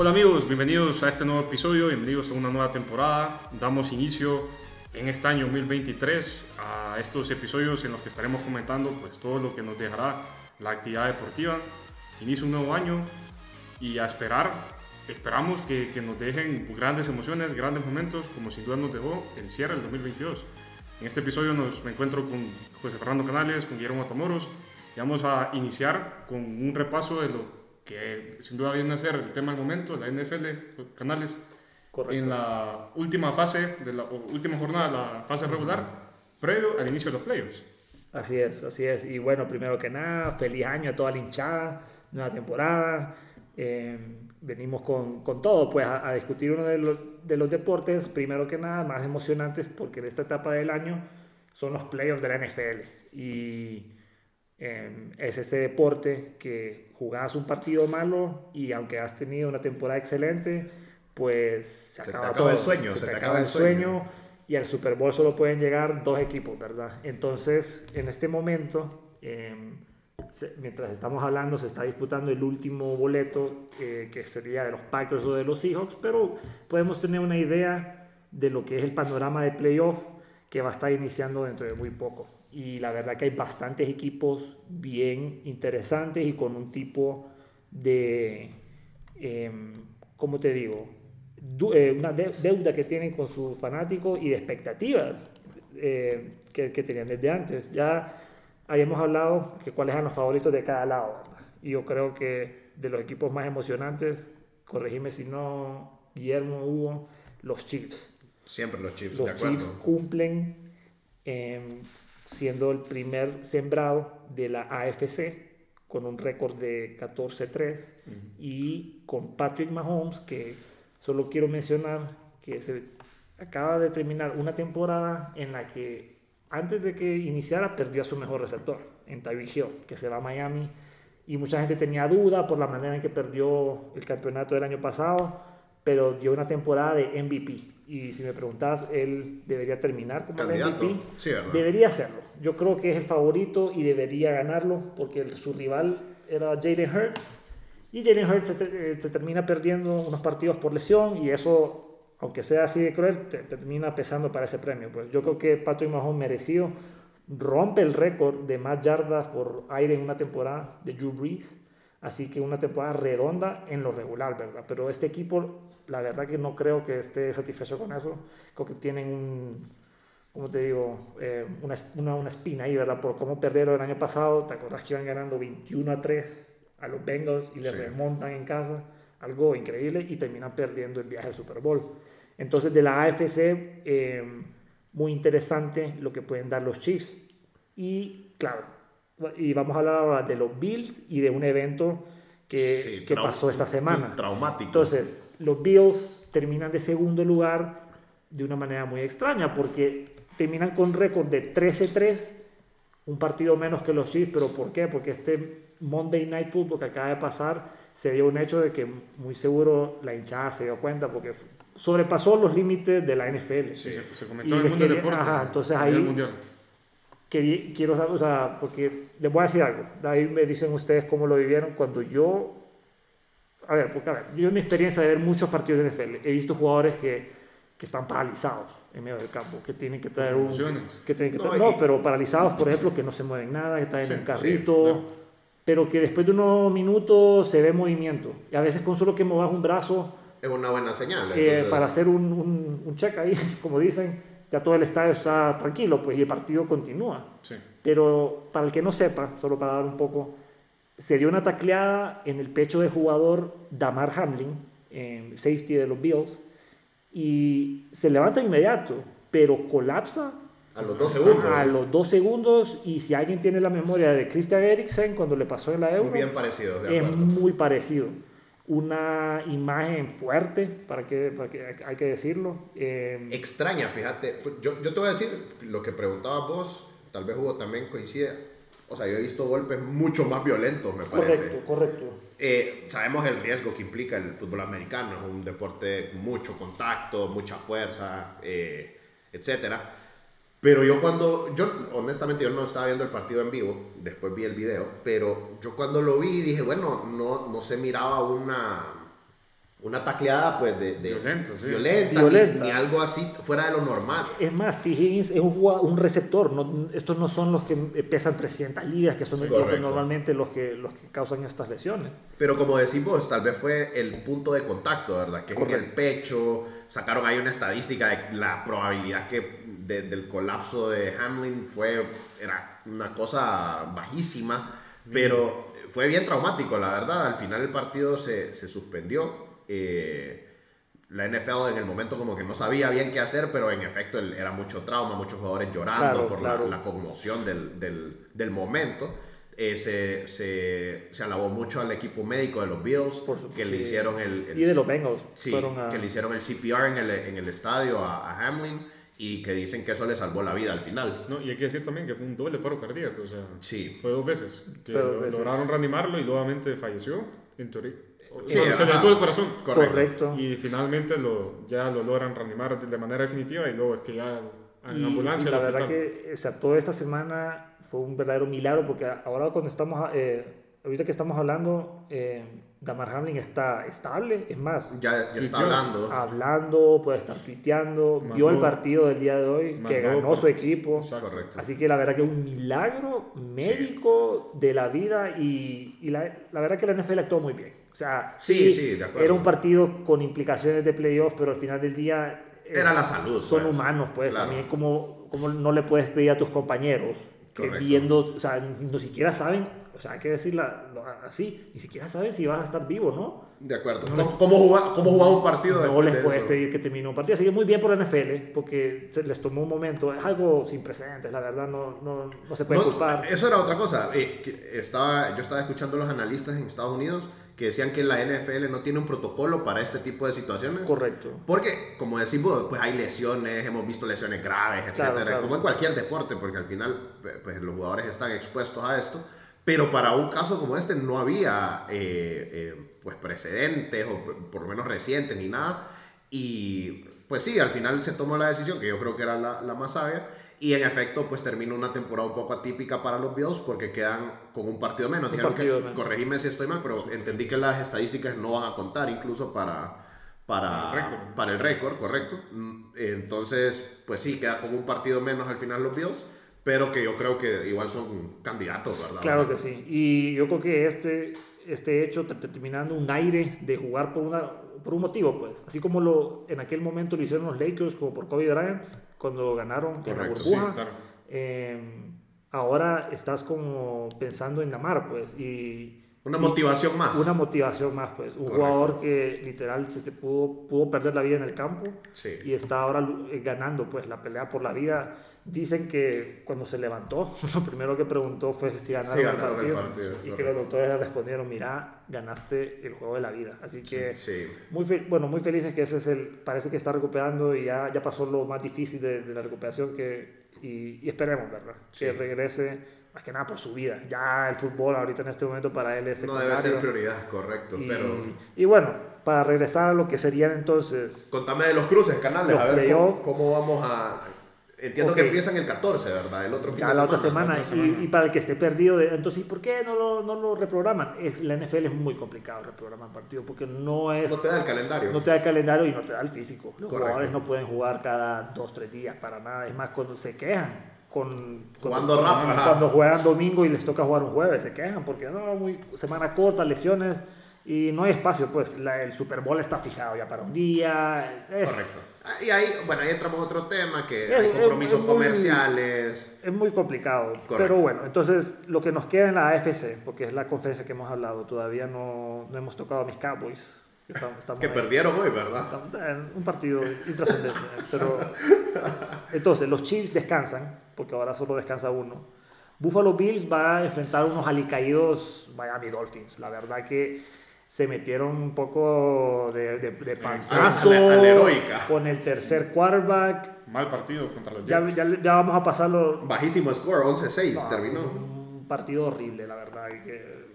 Hola amigos, bienvenidos a este nuevo episodio, bienvenidos a una nueva temporada. Damos inicio en este año 2023 a estos episodios en los que estaremos comentando pues todo lo que nos dejará la actividad deportiva. Inicia un nuevo año y a esperar, esperamos que, nos dejen grandes emociones, grandes momentos, como sin duda nos dejó el cierre del 2022. En este episodio nos, me encuentro con José Fernando Canales, con Guillermo Matamoros y vamos a iniciar con un repaso de lo que sin duda viene a ser el tema del momento, la NFL, canales, en la última fase, de la última jornada de la fase regular, previo al inicio de los playoffs. Así es, así es. Y bueno, primero que nada, feliz año a toda la hinchada, nueva temporada. Eh, venimos con, con, todo, pues a, a discutir uno de los, de los, deportes, primero que nada, más emocionantes, porque en esta etapa del año son los playoffs de la NFL. Y eh, es ese deporte que jugás un partido malo y aunque has tenido una temporada excelente, pues se, se acaba, te acaba todo. el sueño, se, se te te acaba acaba el sueño. sueño. y al Super Bowl solo pueden llegar dos equipos, ¿verdad? Entonces, en este momento, eh, se- mientras estamos hablando, se está disputando el último boleto eh, que sería de los Packers o de los Seahawks, pero podemos tener una idea de lo que es el panorama de playoff que va a estar iniciando dentro de muy poco. Y la verdad que hay bastantes equipos bien interesantes y con un tipo de, eh, ¿cómo te digo? Du- eh, una de- deuda que tienen con sus fanáticos y de expectativas eh, que, que tenían desde antes. Ya habíamos hablado que cuáles eran los favoritos de cada lado. ¿verdad? Y yo creo que de los equipos más emocionantes, corregime si no, Guillermo, Hugo, los Chiefs. Siempre los Chiefs, de Los acuerdo. Chiefs cumplen eh, siendo el primer sembrado de la AFC con un récord de 14-3 y con Patrick Mahomes que solo quiero mencionar que se acaba de terminar una temporada en la que antes de que iniciara perdió a su mejor receptor en Tyreek Hill que se va a Miami. Y mucha gente tenía duda por la manera en que perdió el campeonato del año pasado pero dio una temporada de MVP y si me preguntas él debería terminar como el Candidato. MVP Sí. Debería hacerlo. Yo creo que es el favorito y debería ganarlo porque el- su rival era Jalen Hurts. Y Jalen Hurts se, eh, se termina perdiendo unos partidos por lesión y eso, aunque sea así de cruel, te- termina pesando para ese premio. Pues yo creo que Patrick Mahomes merecido rompe el récord de más yardas por aire en una temporada de Drew Brees. Así que una temporada redonda en lo regular, ¿verdad? Pero este equipo, la verdad que no creo que esté satisfecho con eso. Creo que tienen un, como te digo, eh, una, una, una espina ahí, ¿verdad? Por cómo perdieron el año pasado. ¿Te acuerdas que iban ganando 21 a 3 a los Bengals y le Sí. remontan en casa? Algo increíble y terminan perdiendo el viaje al Super Bowl. Entonces, de la AFC, eh, muy interesante lo que pueden dar los Chiefs. Y claro, y vamos a hablar ahora de los Bills y de un evento que, Sí, que pasó esta semana. Traumático. Entonces, los Bills terminan de segundo lugar de una manera muy extraña porque terminan con récord de 13-3, un partido menos que los Chiefs, pero ¿por qué? Porque este Monday Night Football que acaba de pasar se dio un hecho de que muy seguro la hinchada se dio cuenta porque sobrepasó los límites de la NFL. Sí, se, se Y comentó en el mundo del deporte. ajá, entonces ahí- mundial. que quiero saber, o sea, porque les voy a decir algo. Ahí me dicen ustedes cómo lo vivieron cuando yo. A ver, porque a ver, yo en mi experiencia de ver muchos partidos de NFL, he visto jugadores que, que están paralizados en medio del campo, que tienen que traer un. Que tienen que No, traer- no, y- pero paralizados, por ejemplo, que no se mueven nada, que están Sí, en un sí, carrito. claro. Pero que después de unos minutos se ve movimiento. Y a veces con solo que muevas un brazo, Es una buena señal. eh, entonces- para hacer un, un, un check ahí, como dicen, ya todo el estadio está tranquilo, pues y el partido continúa. Sí. Pero para el que no sepa, solo para dar un poco, se dio una tacleada en el pecho del jugador Damar Hamlin, en safety de los Bills, y se levanta inmediato, pero colapsa A los dos segundos. a los dos segundos. Y si alguien tiene la memoria de Christian Eriksen cuando le pasó en la Euro, Bien parecido, de es muy parecido. Una imagen fuerte, para que, para que hay que decirlo. Eh, Extraña, fíjate. Pues Yo, yo te voy a decir lo que preguntabas vos, tal vez Hugo también coincide. O sea, yo he visto golpes mucho más violentos, me parece. correcto, correcto. Eh, sabemos el riesgo que implica el fútbol americano, es un deporte mucho contacto, mucha fuerza, eh, etcétera. Pero yo cuando, yo honestamente yo no estaba viendo el partido en vivo, después vi el video, pero yo cuando lo vi dije, bueno, no, no se miraba una, una tacleada pues de, de- Violenta, sí. violenta, Violenta. Ni, ni algo así fuera de lo normal. Es más, T. Higgins es un, un receptor. No, estos no son los que pesan 300 libras, que son Sí, los que normalmente los que, los que causan estas lesiones. Pero como decimos, tal vez fue el punto de contacto, ¿verdad? Que es en el pecho. Sacaron ahí una estadística de la probabilidad que de- del colapso de Hamlin fue era una cosa bajísima, pero fue bien traumático, la verdad. Al final el partido se, se suspendió. Eh, la NFL en el momento como que no sabía bien qué hacer, pero en efecto el- era mucho trauma, muchos jugadores llorando Claro, por claro. La, la conmoción del, del, del momento. Eh, se, se, se alabó mucho al equipo médico de los Bills, Por supuesto, que le sí. hicieron el, el- Y de los Bengals. sí, a- que le hicieron el CPR en el, en el estadio a, a Hamlin y que dicen que eso le salvó la vida al final. No, y hay que decir también que fue un doble paro cardíaco, o sea, Sí. fue dos veces. Que Fue dos lo- veces. lograron reanimarlo y nuevamente falleció, en teoría. Sí, se le detuvo el corazón. Correcto. Y finalmente lo, ya lo logran reanimar de, manera definitiva y luego es que ya en Y, ambulancia. sí, la verdad que o sea, toda esta semana fue un verdadero milagro porque ahora cuando estamos, eh, ahorita que estamos hablando, eh, Damar Hamlin está estable, es más, Ya, ya está hablando. hablando, puede estar tuiteando, Mandó- vio el partido del día de hoy, que mandó ganó su equipo. Correcto. Así que la verdad que un milagro médico de la vida y, y la, la verdad que la NFL actuó muy bien. O sea, Sí, sí, de acuerdo. era un partido con implicaciones de playoff, pero al final del día... eh, Era la salud, Son pues. humanos, pues Claro. también como, como no le puedes pedir a tus compañeros que Correcto. viendo, o sea, ni, siquiera saben, o sea, hay que decirlo así, ni siquiera saben si vas a estar vivo, ¿no? De acuerdo. ¿Cómo, cómo jugar, cómo jugar un partido No les de puedes eso? pedir que termine un partido. Así que muy bien por la NFL, porque se les tomó un momento. Es algo sin precedentes, la verdad, no, no, no se puede No, culpar. eso era otra cosa. eh, que estaba, yo estaba escuchando a los analistas en Estados Unidos que decían que la NFL no tiene un protocolo para este tipo de situaciones. Correcto. Porque, como decimos, pues hay lesiones, hemos visto lesiones graves, etcétera, Claro, claro. como en cualquier deporte, porque al final, pues los jugadores están expuestos a esto. Pero para un caso como este no había, eh, eh, pues, precedentes o por lo menos recientes ni nada. Y, pues sí, al final se tomó la decisión que yo creo que era la, la más sabia. Y en efecto, pues terminó una temporada un poco atípica para los Bills porque quedan con un partido menos. Un Dijeron partido que, menos. corregime si estoy mal, pero entendí que las estadísticas no van a contar incluso para, para, Para el récord. correcto. Mm, Entonces, pues sí, queda como un partido menos al final los Bills, pero que yo creo que igual son candidatos, ¿verdad? Claro O sea, que sí. Y yo creo que este, este hecho te- te- terminando un aire de jugar por, una, por un motivo, pues. Así como lo, en aquel momento lo hicieron los Lakers, como por Kobe Bryant, cuando ganaron en la Correcto, Sí, burbuja. claro. Eh, ahora estás como pensando en Damar, pues. Y Una sí, motivación más. Una motivación más, pues. Un Correcto. jugador que literal se te pudo, pudo perder la vida en el campo Sí. y está ahora eh, ganando pues la pelea por la vida. Dicen que cuando se levantó, lo primero que preguntó fue si ganaron, Sí, el ganaron el partido, partido, y que correcto. los doctores le respondieron, mira, ganaste el juego de la vida. Así que muy bueno, muy felices que ese es el, parece que está recuperando y ya, ya pasó lo más difícil de, de la recuperación que, y, y esperemos, ¿verdad? Que regrese más que nada por su vida. Ya el fútbol ahorita en este momento para él es No debe ser prioridad, correcto. Y, Pero y bueno, para regresar a lo que serían entonces contame de los cruces, canales, Los a ver cómo, cómo vamos a... Entiendo Ok. que empiezan el 14, ¿verdad? El otro fin ya de la otra semana. semana, otra y, semana. y para el que esté perdido, de, entonces ¿por qué no lo, no lo reprograman? Es, la NFL es muy complicado reprogramar partido porque no es... No te da el calendario. no te da el calendario y no te da el físico. Los Correcto. jugadores no pueden jugar cada dos, tres días para nada. Es más, cuando se quejan con, cuando, juegan domingo y les toca jugar un jueves, se quejan porque no, muy semana corta, lesiones y no hay espacio. Pues la- el Super Bowl está fijado ya para un día. Es, Correcto. Ah, Y ahí, bueno, ahí entramos a otro tema, que Es- hay compromisos es muy- comerciales. Es muy complicado. Correcto. Pero bueno, entonces lo que nos queda en la AFC, porque es la conferencia que hemos hablado, todavía no, no hemos tocado a mis Cowboys. Estamos, estamos Que ahí. perdieron hoy, ¿verdad? Estamos en un partido intrascendente. pero entonces, los Chiefs descansan, porque ahora solo descansa uno. Buffalo Bills va a enfrentar unos alicaídos Miami Dolphins. La verdad que se metieron un poco de, de, de panzazo a la- a la heroica. con el tercer quarterback. Mal partido contra los Ya, Jets. ya, ya vamos a pasarlo. Bajísimo score, 11-6 No, terminó. Un partido horrible, la verdad. que-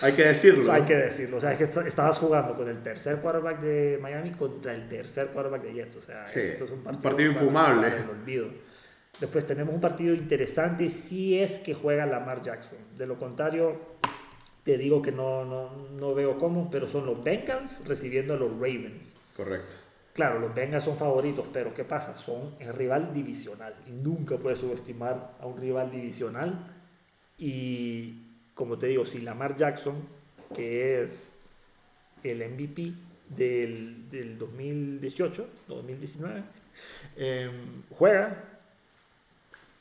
Hay que decirlo. hay que decirlo. O sea, es que est- estabas jugando con el tercer quarterback de Miami contra el tercer quarterback de Jets. O sea, Sí, esto es un un partido, partido para- infumable. el olvido. Después tenemos un partido interesante si es que juega Lamar Jackson. De lo contrario, te digo que no, no, no veo cómo, pero son los Bengals recibiendo a los Ravens. Correcto. Claro, los Bengals son favoritos, pero ¿qué pasa? Son el rival divisional. Y nunca puedes subestimar a un rival divisional. Y como te digo, si Lamar Jackson, que es el MVP del, del 2018, 2019, eh, juega,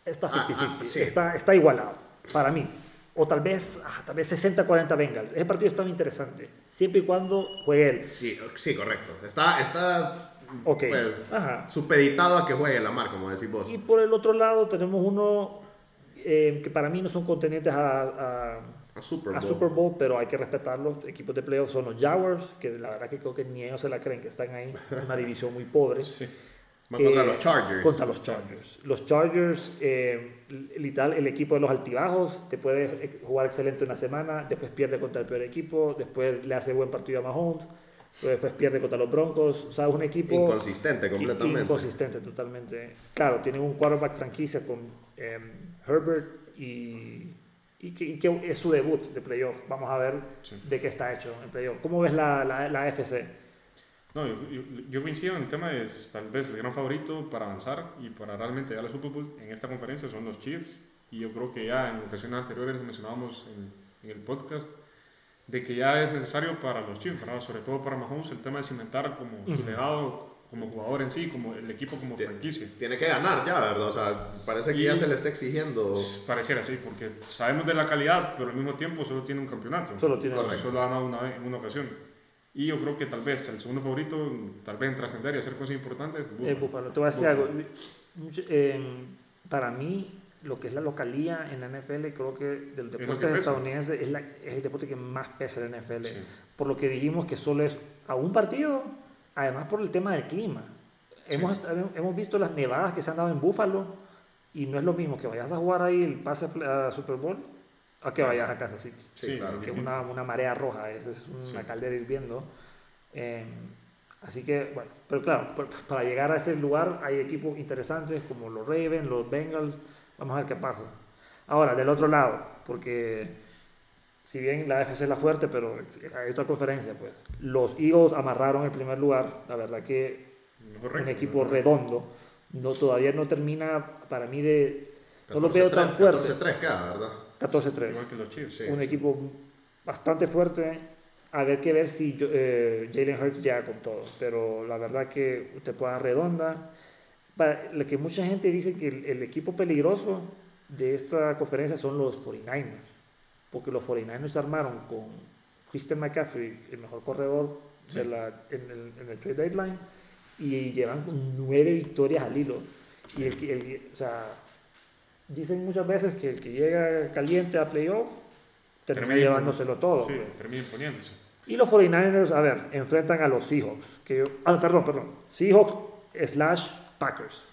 está 50-50, Ah, ah, sí. está, está igualado, para mí. O tal vez, ah, tal vez 60-40 Bengals. Ese partido está muy interesante, siempre y cuando juegue él. Sí, sí, correcto. Está, está Ok. pues, Ajá. supeditado a que juegue Lamar, como decís vos. Y por el otro lado tenemos uno eh, que para mí no son contendientes a, a- A Super a Bowl. Super Bowl, pero hay que respetarlos. Equipos de playoffs son los Jaguars, que la verdad que creo que ni ellos se la creen que están ahí. Es una división muy pobre. Sí. Contra Eh, los Chargers. Contra los Chargers. Los Chargers, eh, literal, el equipo de los altibajos, te puede jugar excelente una semana, después pierde contra el peor equipo, después le hace buen partido a Mahomes, después pierde contra los Broncos. O sea, es un equipo... Inconsistente completamente. Inconsistente totalmente. Claro, tienen un quarterback franquicia con em, Herbert y, y, que, y que es su debut de playoff. Vamos a ver Sí. de qué está hecho en playoff. ¿Cómo ves la, la, la AFC? No, yo, yo, yo coincido en el tema de tal vez el gran favorito para avanzar y para realmente al Super Bowl en esta conferencia son los Chiefs. Y yo creo que ya en ocasiones anteriores lo mencionábamos en, en el podcast, de que ya es necesario para los Chiefs, ¿verdad? sobre todo para Mahomes, el tema de cimentar como su legado como jugador en sí, como el equipo como franquicia. Tiene que ganar ya, ¿verdad? O sea, parece que Y- ya se le está exigiendo. Pareciera así, porque sabemos de la calidad, pero al mismo tiempo solo tiene un campeonato. Solo tiene Correcto. Solo ha ganado una vez, en una ocasión. Y yo creo que tal vez el segundo favorito, tal vez en trascender y hacer cosas importantes, Eh, Buffalo. Buffalo. Te voy a decir algo. Em, para mí, lo que es la localía en la NFL, creo que del deporte que pesa. estadounidense es, la- es el deporte que más pesa en la NFL. Sí. Por lo que dijimos que solo es a un partido, además por el tema del clima. Hemos, hemos visto las nevadas que se han dado en Buffalo y no es lo mismo que vayas a jugar ahí el pase a Super Bowl a que vayas a City. Sí, Sí, claro. que es una, una marea roja, eso es una Sí. caldera hirviendo. Eh, así que, bueno, pero claro, para llegar a ese lugar hay equipos interesantes como los Ravens, los Bengals, vamos a ver qué pasa. Ahora, del otro lado, porque si bien la AFC es la fuerte, pero hay otra conferencia, pues los Eagles amarraron el primer lugar, la verdad que un equipo ¿no? redondo, no, todavía no termina para mí de... No lo veo tan 14-3, fuerte. 14-3 queda, ¿verdad? 14-3 Igual que los Chiefs. Sí. un equipo bastante fuerte. A ver que ver si eh, Jalen Hurts llega con todo. Pero la verdad que usted puede dar redonda. Para, lo que mucha gente dice que el, el equipo peligroso de esta conferencia son los 49ers. Porque los 49ers se armaron con Christian McCaffrey, el mejor corredor de Sí. la, en, el, en el trade deadline. Y llevan nueve victorias al hilo. Y el, el, o sea, dicen muchas veces que el que llega caliente a playoff termina Termina llevándoselo todo. Sí, pues. termina imponiéndose. Y los 49ers, a ver, enfrentan a los Seahawks. Que yo- ah, perdón, perdón. Seahawks slash Packers.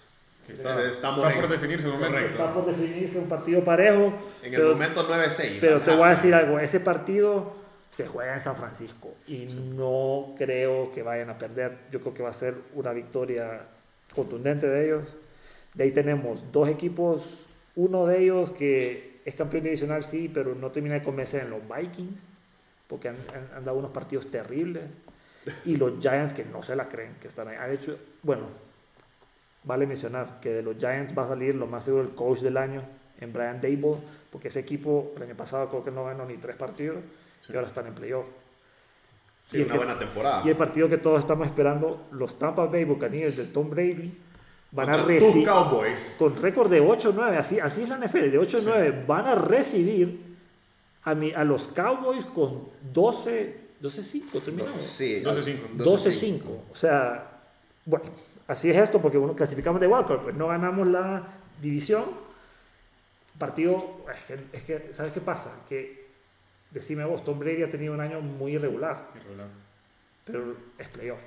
Que está, Estamos está en- por definirse el momento. correcto. Está por definirse un partido parejo. En pero- el momento 9-6. Pero te voy a decir algo, ese partido se juega en San Francisco y no creo que vayan a perder. Yo creo que va a ser una victoria contundente de ellos. De ahí tenemos dos equipos, uno de ellos que es campeón divisional, sí, pero no termina de convencer en los Vikings, porque han, han- han dado unos partidos terribles. Y los Giants que no se la creen, que están ahí. Han hecho, bueno, vale mencionar que de los Giants va a salir lo más seguro el coach del año en Brian Dable, porque ese equipo el año pasado creo que no ganó ni tres partidos Sí. y ahora están en playoff. Sí, y el una que- buena temporada. Y el partido que todos estamos esperando, los Tampa Bay Buccaneers de Tom Brady van a Contra tus recibir Cowboys. con récord de 8-9, así, así es la NFL, de 8-9, van a recibir a, mi- a los Cowboys con 12, 12-5, terminamos. Sí. 12-5. 12-5. O sea, bueno, así es esto porque uno clasificamos de wildcard, pues no ganamos la división. Partido, es que, es que, ¿sabes qué pasa? Que, decime vos, Tom Brady ha tenido un año muy irregular, Irregular. pero es playoff.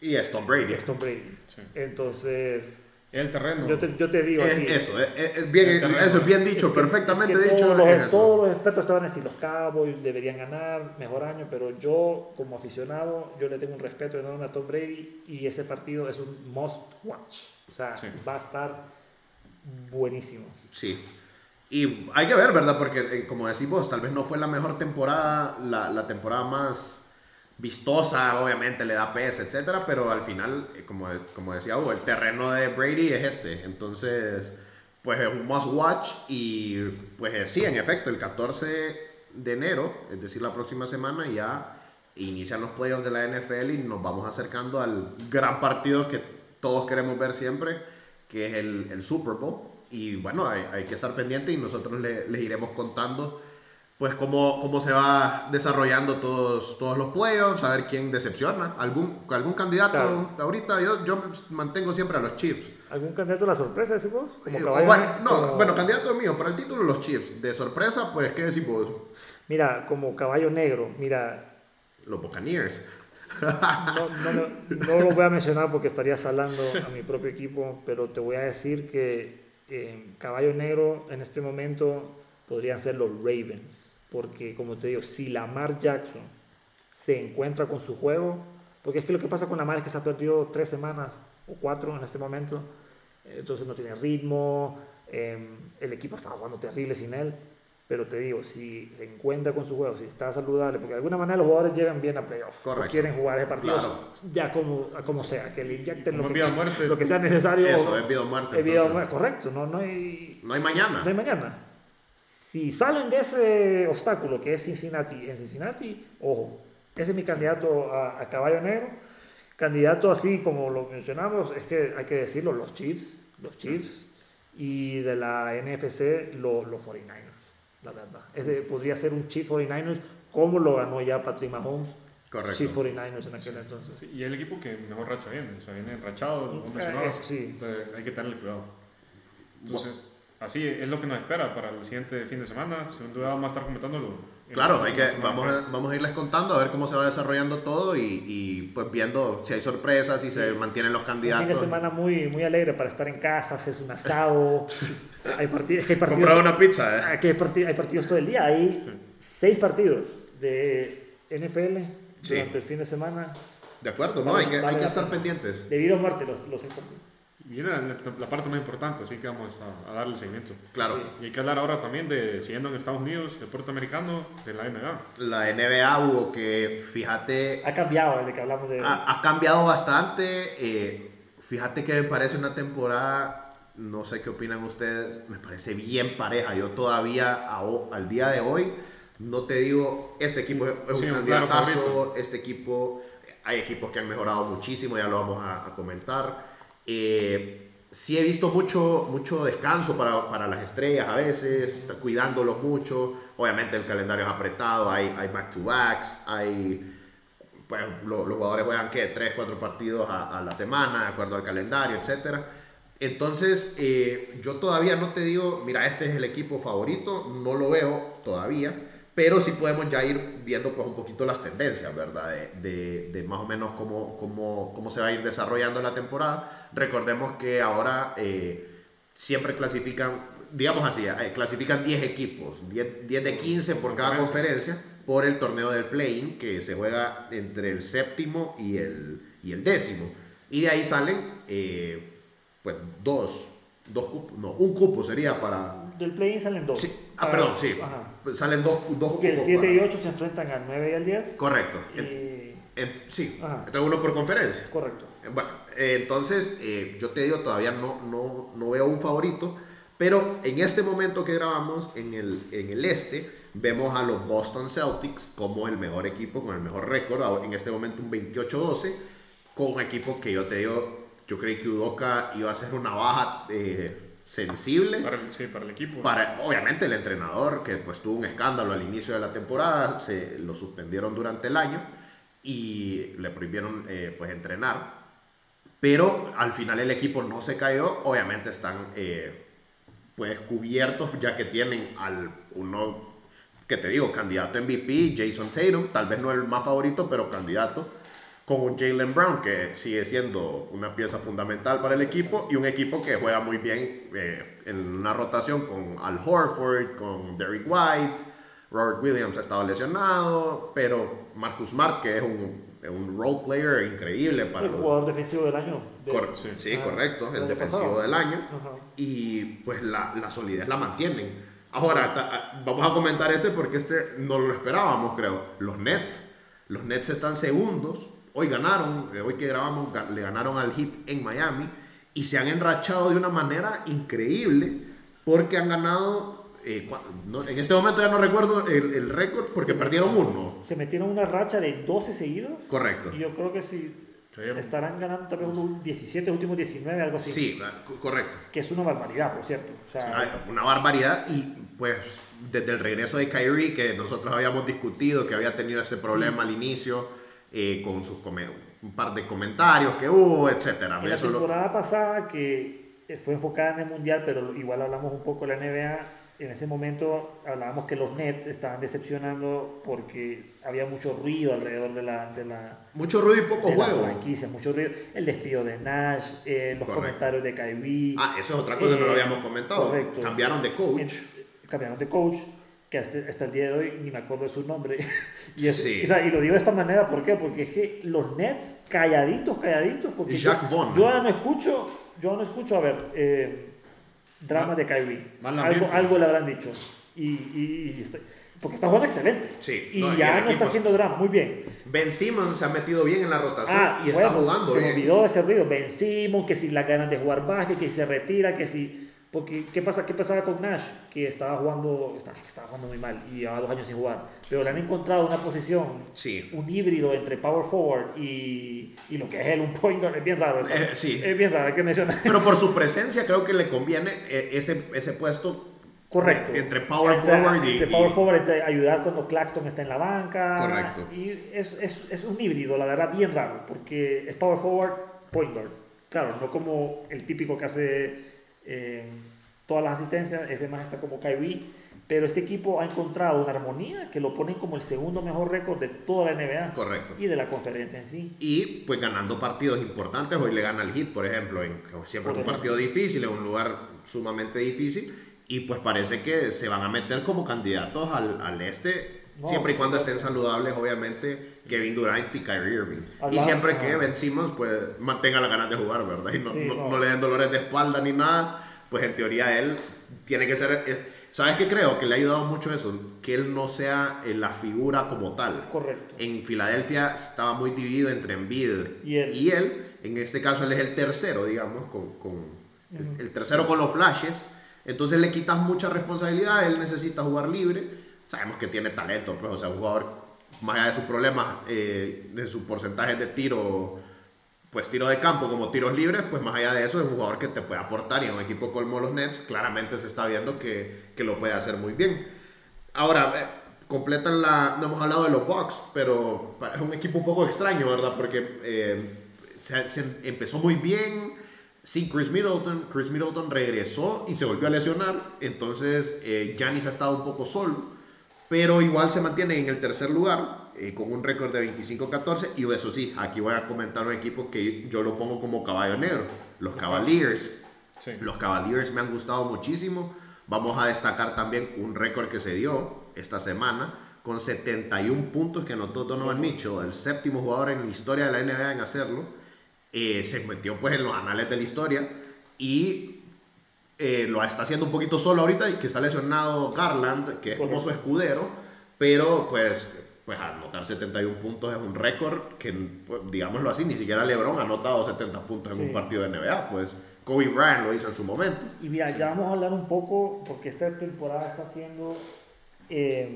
Y es Tom Brady. Es Tom Brady. Sí. Entonces, El terreno. yo te, yo te digo Es aquí, eso, es, bien, eso es bien es dicho, que- perfectamente es que dicho. Todos los, es eso. todos los expertos te van a decir, los Cowboys deberían ganar, mejor año, pero yo como aficionado, yo le tengo un respeto enorme a Tom Brady y ese partido es un must watch. O sea, Sí. va a estar buenísimo. Sí. Y hay que ver, ¿verdad? Porque, eh, como decís vos, tal vez no fue la mejor temporada, la, la temporada más vistosa, obviamente le da peso, etcétera, pero al final, eh, como, como decía Hugo, el terreno de Brady es este. Entonces, pues es un must watch. Y pues eh, sí, en efecto, el 14 de enero, es decir, la próxima semana, ya inician los playoffs de la NFL y nos vamos acercando al gran partido que todos queremos ver siempre, que es el, el Super Bowl. Y bueno, hay, hay, que estar pendiente y nosotros le, les iremos contando pues cómo, cómo se va desarrollando todos, todos los playoffs, a ver quién decepciona. ¿Algún, algún candidato Claro. ahorita? Yo, yo mantengo siempre a los Chiefs. ¿Algún candidato a la sorpresa, decimos? Como Eh, caballo bueno, ne- no, como- bueno, candidato mío, para el título los Chiefs. De sorpresa, pues, ¿qué decimos? Mira, como caballo negro, mira, Los Buccaneers. no, no, lo- no lo voy a mencionar porque estaría salando a mi propio equipo, pero te voy a decir que eh, caballo negro en este momento podrían ser los Ravens, porque como te digo, si Lamar Jackson se encuentra con su juego, porque es que lo que pasa con Lamar es que se ha perdido tres semanas o cuatro en este momento, entonces no tiene ritmo, eh, el equipo está jugando terrible sin él, pero te digo, si se encuentra con su juego, si está saludable, porque de alguna manera los jugadores llegan bien a playoffs, Correcto. quieren jugar ese partido Claro. ya como, como sea, que le inyecten lo que, muerte. lo que sea necesario. Eso, es vida o muerte. Es vida muerte, correcto, no, no, hay, No hay mañana. no hay mañana. Si salen de ese obstáculo que es Cincinnati, en Cincinnati, ojo, ese es mi candidato a, a caballo negro. Candidato así como lo mencionamos, es que hay que decirlo, los Chiefs, los Chiefs, y de la NFC, lo- los 49ers, la verdad. Ese podría ser un Chiefs 49ers, como lo ganó ya Patrick Mahomes, Correcto. Chiefs 49ers en aquel entonces. Sí, y el equipo que mejor racha viene, o sea, viene enrachado, Eh, sí. Entonces hay que tenerle cuidado. Entonces, así es lo que nos espera para el siguiente fin de semana. Sin duda vamos a estar comentándolo. en Claro, la hay que, vamos, a, vamos a irles contando a ver cómo se va desarrollando todo y, y, pues viendo si hay sorpresas, si se mantienen los Un fin candidatos. de semana muy, muy alegre para estar en casa, haces un asado. hay partidos, es que hay partidos, Comprar una pizza, ¿eh? aquí hay, hay partidos todo el día. Hay Sí. seis partidos de NFL Sí. durante el fin de semana. De acuerdo, ¿no? Vale, Hay que, vale hay que estar pendientes. Debido a muerte los, los encontré. Viene la, la parte más importante, así que vamos a, a darle seguimiento. Claro. Sí. Y hay que hablar ahora también de, siguiendo en Estados Unidos, deporte americano, de la NBA. La NBA hubo que, fíjate, Ha cambiado desde que hablamos de. ha, ha cambiado bastante. eh, fíjate que me parece una temporada, no sé qué opinan ustedes, me parece bien pareja. Yo todavía a al día de hoy no te digo, este equipo es Sí, un claro candidatazo, favorito. este equipo, hay equipos que han mejorado muchísimo, ya lo vamos a, a comentar. Eh, sí he visto mucho, mucho descanso para, para las estrellas a veces, cuidándolos mucho. Obviamente el calendario es apretado, hay, hay back-to-backs, hay pues, lo- los jugadores juegan que 3, 4 partidos a, a la semana, de acuerdo al calendario, etc. Entonces, eh, yo todavía no te digo, mira, este es el equipo favorito, no lo veo todavía, pero sí podemos ya ir viendo pues un poquito las tendencias, ¿verdad? De, de- de más o menos cómo, cómo, cómo se va a ir desarrollando la temporada. Recordemos que ahora eh, siempre clasifican, digamos así, eh, clasifican 10 equipos, 10, 10 de 15 por cada conferencia por el torneo del play-in que se juega entre el séptimo y el, y el décimo. Y de ahí salen, eh, pues, dos, dos cupos, no, un cupo sería para... Del play-in salen dos. Sí, ah, Para- perdón, sí. Ajá. Pues Salen dos, dos Porque el cupos 7 y para- 8 se enfrentan al 9 y al 10. Correcto. Sí, entonces uno por conferencia. Correcto. Eh, Bueno, eh, entonces eh, yo te digo, todavía no, no, no veo un favorito, pero en este momento que grabamos en el, en el este, vemos a los Boston Celtics como el mejor equipo, con el mejor récord, en este momento un 28-12, con un equipo que yo te digo, yo creí que Udoka iba a ser una baja eh, sensible. Para el, sí, para el equipo. Para, obviamente el entrenador, que pues tuvo un escándalo al inicio de la temporada, se lo suspendieron durante el año y le prohibieron eh, pues entrenar. Pero al final el equipo no se cayó, obviamente están eh, pues cubiertos ya que tienen al uno que te digo, candidato MVP, Jason Tatum, tal vez no el más favorito, pero candidato, con Jalen Brown que sigue siendo una pieza fundamental para el equipo y un equipo que juega muy bien eh, en una rotación con Al Horford, con Derrick White, Robert Williams ha estado lesionado, pero Marcus Smart, que es un, un role player increíble para el los- jugador defensivo del año. de- Cor- Sí. sí, Ah, correcto, el defensivo pasado. del año. Ajá. Y pues la, la solidez la mantienen. Ahora, vamos a comentar este porque este no lo esperábamos, creo. Los Nets. Los Nets están segundos. Hoy ganaron, eh, hoy que grabamos, le ganaron al Heat en Miami y se han enrachado de una manera increíble porque han ganado. Eh, en este momento ya no recuerdo el, récord porque perdieron uno. Se metieron una racha de 12 seguidos. Correcto. Y yo creo que sí Estarán ganando también unos 17, últimos 19, algo así. Sí, correcto. Que es una barbaridad, por cierto. una barbaridad y pues desde el regreso de Kyrie, que nosotros habíamos discutido, que había tenido ese problema al inicio, eh, con sus un par de comentarios que hubo, etcétera. En la temporada pasada, que fue enfocada en el Mundial, pero igual hablamos un poco de la NBA, en ese momento hablábamos que los Nets estaban decepcionando porque había mucho ruido alrededor de la... De la mucho ruido y poco juego. franquicia, mucho ruido. El despido de Nash, eh, los comentarios de Kyrie. Ah, eso es otra cosa, que no lo eh, habíamos comentado. Correcto. Cambiaron de coach. cambiaron de coach, que hasta, el día de hoy ni me acuerdo de su nombre. y, sí. o sea, y lo digo de esta manera, ¿por qué? Porque es que los Nets, calladitos, calladitos, porque y yo, yo ahora no escucho, yo no escucho, a ver... Eh, drama de Kyrie. Algo, algo le habrán dicho. Y, y, y porque está jugando excelente. Sí, y ya no está haciendo drama, muy bien. Ben Simmons se ha metido bien en la rotación ah, y está jugando se bien. Me olvidó ese ruido. Ben Simmons, que si la ganas de jugar básquet, que si se retira, que si porque, ¿qué, pasa, ¿qué pasaba con Nash? Que estaba jugando, estaba, estaba jugando muy mal y llevaba dos años sin jugar. Pero le han encontrado una posición, sí. un híbrido entre power forward y, y lo que es él, un point guard. Es bien raro eso. Eh, sí. Es bien raro, hay que mencionar. Pero por su presencia creo que le conviene eh, ese, ese puesto. Correcto. Entre power forward y. Entre power forward, entre ayudar cuando Claxton está en la banca. Correcto. Y es, es, es un híbrido, la verdad, bien raro. Porque es power forward, point guard. Claro, no como el típico que hace. Eh, todas las asistencias, ese más está como Kyrie, pero este equipo ha encontrado una armonía que lo ponen como el segundo mejor récord de toda la NBA. Correcto. Y de la conferencia en sí. Y pues ganando partidos importantes, hoy le gana al Hit, por ejemplo, en siempre un partido difícil, en un lugar sumamente difícil, y pues parece que se van a meter como candidatos al, al este, siempre y cuando estén saludables, obviamente, Kevin Durant y Kyrie Irving. y siempre que Ben Simmons pues mantenga la ganas de jugar, ¿verdad? Y no, no le den dolores de espalda ni nada pues en teoría él tiene que ser... ¿Sabes qué creo? Que le ha ayudado mucho eso, que él no sea eh, la figura como tal. Correcto. En Filadelfia estaba muy dividido entre Embiid y él. y él. En este caso él es el tercero, digamos, con, con el, tercero con los flashes. Entonces le quitas mucha responsabilidad, él necesita jugar libre. Sabemos que tiene talento, pues, o sea, un jugador, más allá de sus problemas, eh, de su porcentaje de tiro pues tiro de campo como tiros libres, pues más allá de eso es un jugador que te puede aportar y en un equipo como los Nets claramente se está viendo que, que lo puede hacer muy bien. Ahora, eh, completan la, no hemos hablado de los Bucks, pero es un equipo un poco extraño, ¿verdad? Porque eh, se, empezó muy bien sin Chris Middleton, Chris Middleton regresó y se volvió a lesionar, entonces Giannis ha estado un poco solo, pero igual se mantiene en el tercer lugar eh, con un récord de 25-14. Y eso sí, aquí voy a comentar un equipo que yo lo pongo como caballo negro, los Cavaliers. Los Cavaliers me han gustado muchísimo. Vamos a destacar también un récord que se dio esta semana con 71 puntos que anotó Donovan Mitchell, el séptimo jugador en la historia de la NBA en hacerlo. Eh, se metió pues en los anales de la historia y eh, lo está haciendo un poquito solo ahorita y que está lesionado Garland, que es como su escudero, pero pues pues anotar 71 puntos es un récord que, pues, digámoslo así, ni siquiera LeBron ha anotado 70 puntos en un partido de NBA, pues Kobe Bryant lo hizo en su momento. Y mira, ya vamos a hablar un poco, porque esta temporada está siendo eh,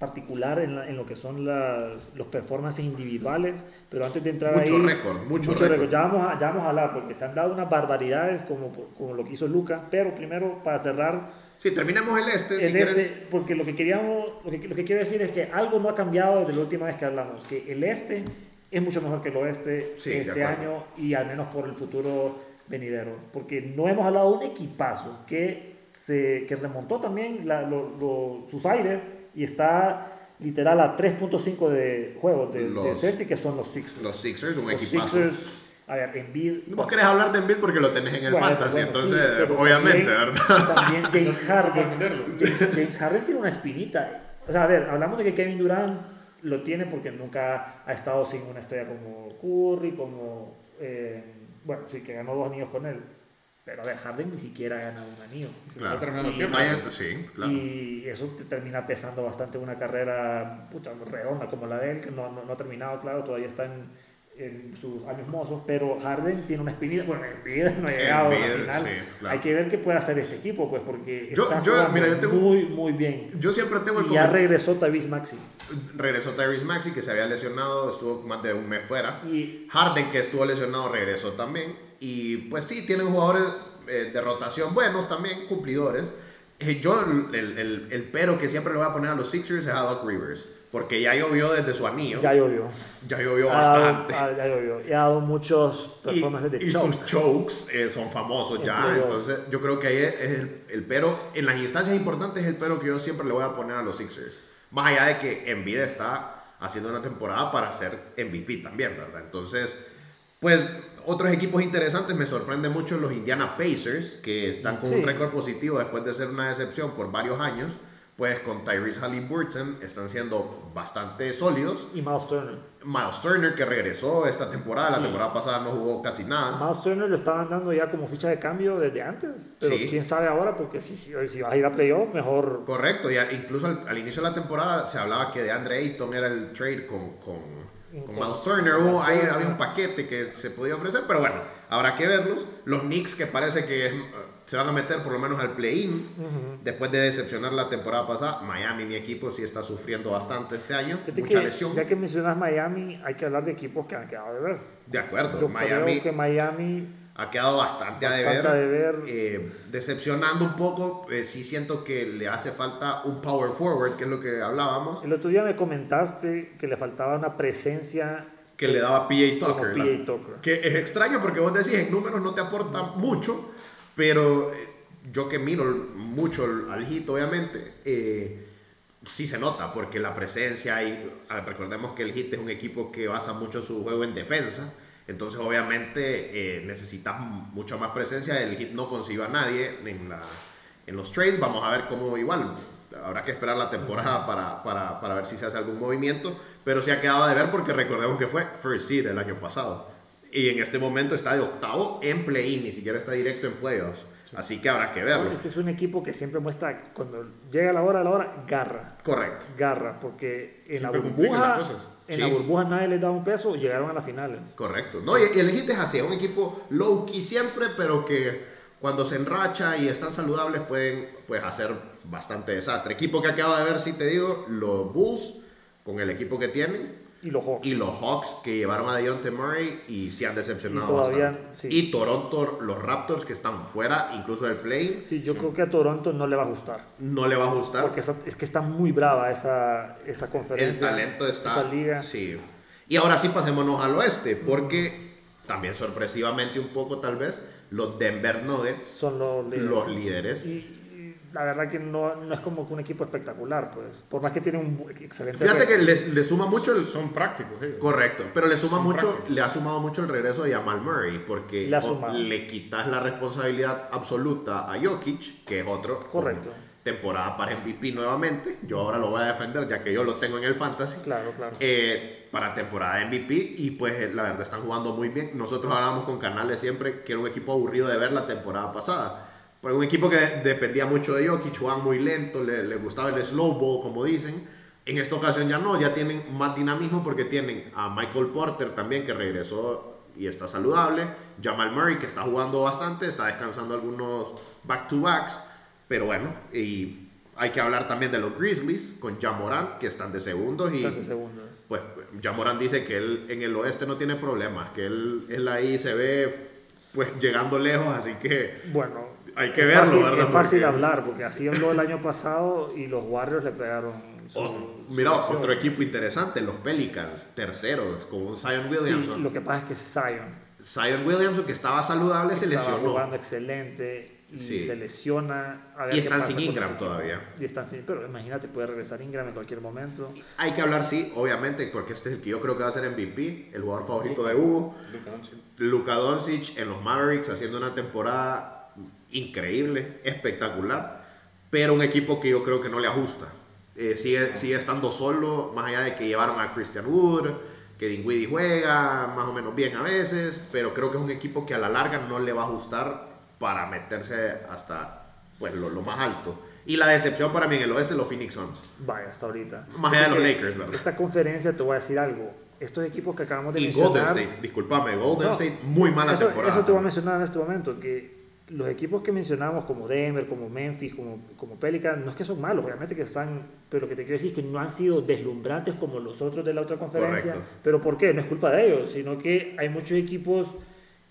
particular en, en, lo que son las, los performances individuales, pero antes de entrar mucho ahí... Récord, mucho, mucho récord, Ya vamos, a, ya vamos a hablar, porque se han dado unas barbaridades como, como lo que hizo Luca, pero primero, para cerrar Sí, terminemos el este. El este, porque lo que, queríamos, lo que, lo que quiero decir es que algo no ha cambiado desde la última vez que hablamos, que el este es mucho mejor que el oeste este año y al menos por el futuro venidero. Porque no hemos hablado de un equipazo que, se, que remontó también la, sus aires y está literal a 3.5 de juegos de, los, de que son los Sixers. Los Sixers, un equipazo. A ver, Embiid... Vos querés hablar de Embiid porque lo tenés en el fantasy, entonces, obviamente, ¿verdad? También James Harden. James, Harden tiene una espinita. O sea, a ver, hablamos de que Kevin Durant lo tiene porque nunca ha estado sin una estrella como Curry, como... Eh, bueno, sí, que ganó dos anillos con él. Pero ver, Harden ni siquiera ha ganado un anillo. Se Claro. está terminando el Y- tiempo. Vaya- sí, claro. Y eso te termina pesando bastante una carrera pucha, redonda como la de él, que no, no, no ha terminado, claro, todavía está en, en sus años mozos, pero Harden tiene una espinita, bueno, en vida no ha llegado a la Embiid, final. sí, claro. Hay que ver qué puede hacer este equipo, pues, porque Yo- está yo- jugando mira, yo tengo- muy, muy bien. Yo siempre tengo el Y ya regresó Tavis Maxi. Regresó Tyrese Maxey, que se había lesionado, estuvo más de un mes fuera. Y Harden, que estuvo lesionado, regresó también. Y pues sí, tienen jugadores eh, de rotación buenos también, cumplidores. Eh, yo, el, el- el pero que siempre le voy a poner a los Sixers es a Doc Rivers. Porque ya llovió desde su anillo. ya llovió. Ya llovió dado- bastante. ha- ya llovió. Y ha dado muchos Y, performances de y choke. sus chokes eh, son famosos En ya. playoff. Entonces, yo creo que ahí es el, el pero. En las instancias importantes es el pero que yo siempre le voy a poner a los Sixers. Más allá de que Embiid está haciendo una temporada para ser MVP también, ¿verdad? Entonces, pues otros equipos interesantes me sorprenden mucho los Indiana Pacers, que están con Sí. un récord positivo después de ser una decepción por varios años. Pues con Tyrese Halliburton están siendo bastante sólidos. Y Miles Turner. Miles Turner, que regresó esta temporada, la Sí. temporada pasada no jugó casi nada. Miles Turner lo estaban dando ya como ficha de cambio desde antes. Pero Sí. quién sabe ahora, porque si, si, si vas a ir a playoff, mejor. Correcto, ya incluso al, al inicio de la temporada se hablaba que de Andre Ayton era el trade con, con, con Miles Turner. Hubo- ahí había un paquete que se podía ofrecer, pero bueno, habrá que verlos. Los Knicks que parece que eh, se van a meter por lo menos al play-in después de decepcionar la temporada pasada. Miami, mi equipo, sí está sufriendo bastante este año, Fíjate mucha que, lesión. Ya que mencionas Miami, hay que hablar de equipos que han quedado de ver. De acuerdo, Yo Miami creo que Miami ha quedado bastante, a Bastante deber. a deber. Eh, decepcionando un poco, eh, sí siento que le hace falta un power forward, que es lo que hablábamos, El otro día me comentaste que le faltaba una presencia que le daba como Tucker. La- Tucker. Que es extraño porque vos decís, en números no te aporta mucho, pero eh, yo que miro mucho al Heat, obviamente, eh, sí se nota porque la presencia y recordemos que el Heat es un equipo que basa mucho su juego en defensa. Entonces, obviamente, eh, necesitas mucha más presencia. El Heat no consiguió a nadie en, la, en los trades. Vamos a ver cómo igual. Habrá que esperar la temporada para, para, para ver si se hace algún movimiento. Pero se ha quedado de ver porque recordemos que fue first seed el año pasado. Y en este momento está de octavo en play-in, ni siquiera está directo en playoffs. Así que habrá que verlo. Este es un equipo que siempre muestra, cuando llega la hora, la hora, garra. Correcto. Garra, porque en Siempre la burbuja, las en Sí. la burbuja nadie les daba un peso, llegaron a la final. Correcto. No, y, y el Heat es así, es un equipo low-key siempre, pero que cuando se enracha y están saludables pueden pues, hacer bastante desastre. Equipo que acaba de ver, si te digo, los Bulls con el equipo que tienen Y los Hawks. y los Hawks que llevaron a Deontay Murray y se han decepcionado Y todavía, bastante. sí. Y Toronto, los Raptors que están fuera incluso del play, Sí, yo creo que a Toronto no le va a gustar. no le va a gustar. Porque esa- es que está muy brava esa, esa el conferencia. talento está. Esa liga. Sí. Y ahora sí pasémonos al oeste, porque también sorpresivamente un poco tal vez, los Denver Nuggets, Son los líderes. los líderes. Y la verdad que no, no es como que un equipo espectacular, pues. Por más que tiene un excelente. Fíjate que le, le suma mucho el... Son prácticos ellos. Correcto, pero le suma Son mucho, prácticos. le ha sumado mucho el regreso de Jamal Murray, porque Le quitas la responsabilidad absoluta a Jokic, que es otro Correcto. temporada para MVP nuevamente. Yo ahora lo voy a defender, ya que yo lo tengo en el fantasy. Claro, claro. eh, para temporada de MVP y pues eh, la verdad están jugando muy bien. Nosotros hablábamos con Canales siempre que era un equipo aburrido de ver la temporada pasada. Pero un equipo que dependía mucho de Jokic, jugaban muy lento, le, le gustaba el slow ball, como dicen. En esta ocasión ya no, ya tienen más dinamismo porque tienen a Michael Porter también que regresó y está saludable. Jamal Murray que está jugando bastante, está descansando algunos back-to-backs. Pero bueno, y hay que hablar también de los Grizzlies con Jamorant que están de segundos y de segundos. pues Jamoran dice que él en el oeste no tiene problemas, que él, él ahí se ve pues llegando lejos, así que Bueno, hay que es verlo, fácil, ¿verdad? Es fácil Porque- hablar, porque habló el año pasado y los Warriors le pegaron. su- Oh, su mira, versión. otro equipo interesante, los Pelicans, terceros, con un Zion Sí, Williamson. lo que pasa es que Zion Zion Williamson, que estaba saludable, se estaba lesionó. jugando excelente y Sí. se lesiona. A ver Y están sin Ingram todavía. Y están sin, pero imagínate, puede regresar Ingram en cualquier momento. Hay que hablar, sí, obviamente, porque este es el que yo creo que va a ser MVP, el jugador favorito de Hugo. Luka Doncic. Luka Doncic en los Mavericks haciendo una temporada increíble, espectacular, pero un equipo que yo creo que no le ajusta. Eh, sigue, sigue estando solo, más allá de que llevaron a Christian Wood, que Dinwiddie juega más o menos bien a veces, pero creo que es un equipo que a la larga no le va a ajustar para meterse hasta pues, lo, lo más alto. Y la decepción para mí en el oeste los Phoenix Suns. Vaya, hasta ahorita. Más allá de los Lakers, ¿verdad? Esta conferencia, te voy a decir algo. Estos equipos que acabamos de Y mencionar... Golden State, discúlpame, Golden No, State, muy mala eso, temporada. Eso te voy a mencionar en este momento, que los equipos que mencionamos como Denver, como Memphis, como, como Pelican, no es que son malos, obviamente que están, pero lo que te quiero decir es que no han sido deslumbrantes como los otros de la otra conferencia. Correcto. Pero ¿por qué? No es culpa de ellos, sino que hay muchos equipos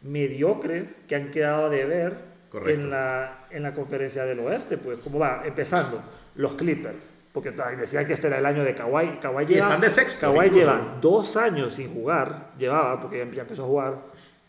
mediocres que han quedado de ver Correcto. en la, en la conferencia del oeste, pues, como va, empezando, los Clippers. Porque decían que este era el año de Kawhi. Kawhi Y lleva- están de sexto, Kawhi incluso. lleva dos años sin jugar, llevaba, porque ya empezó a jugar,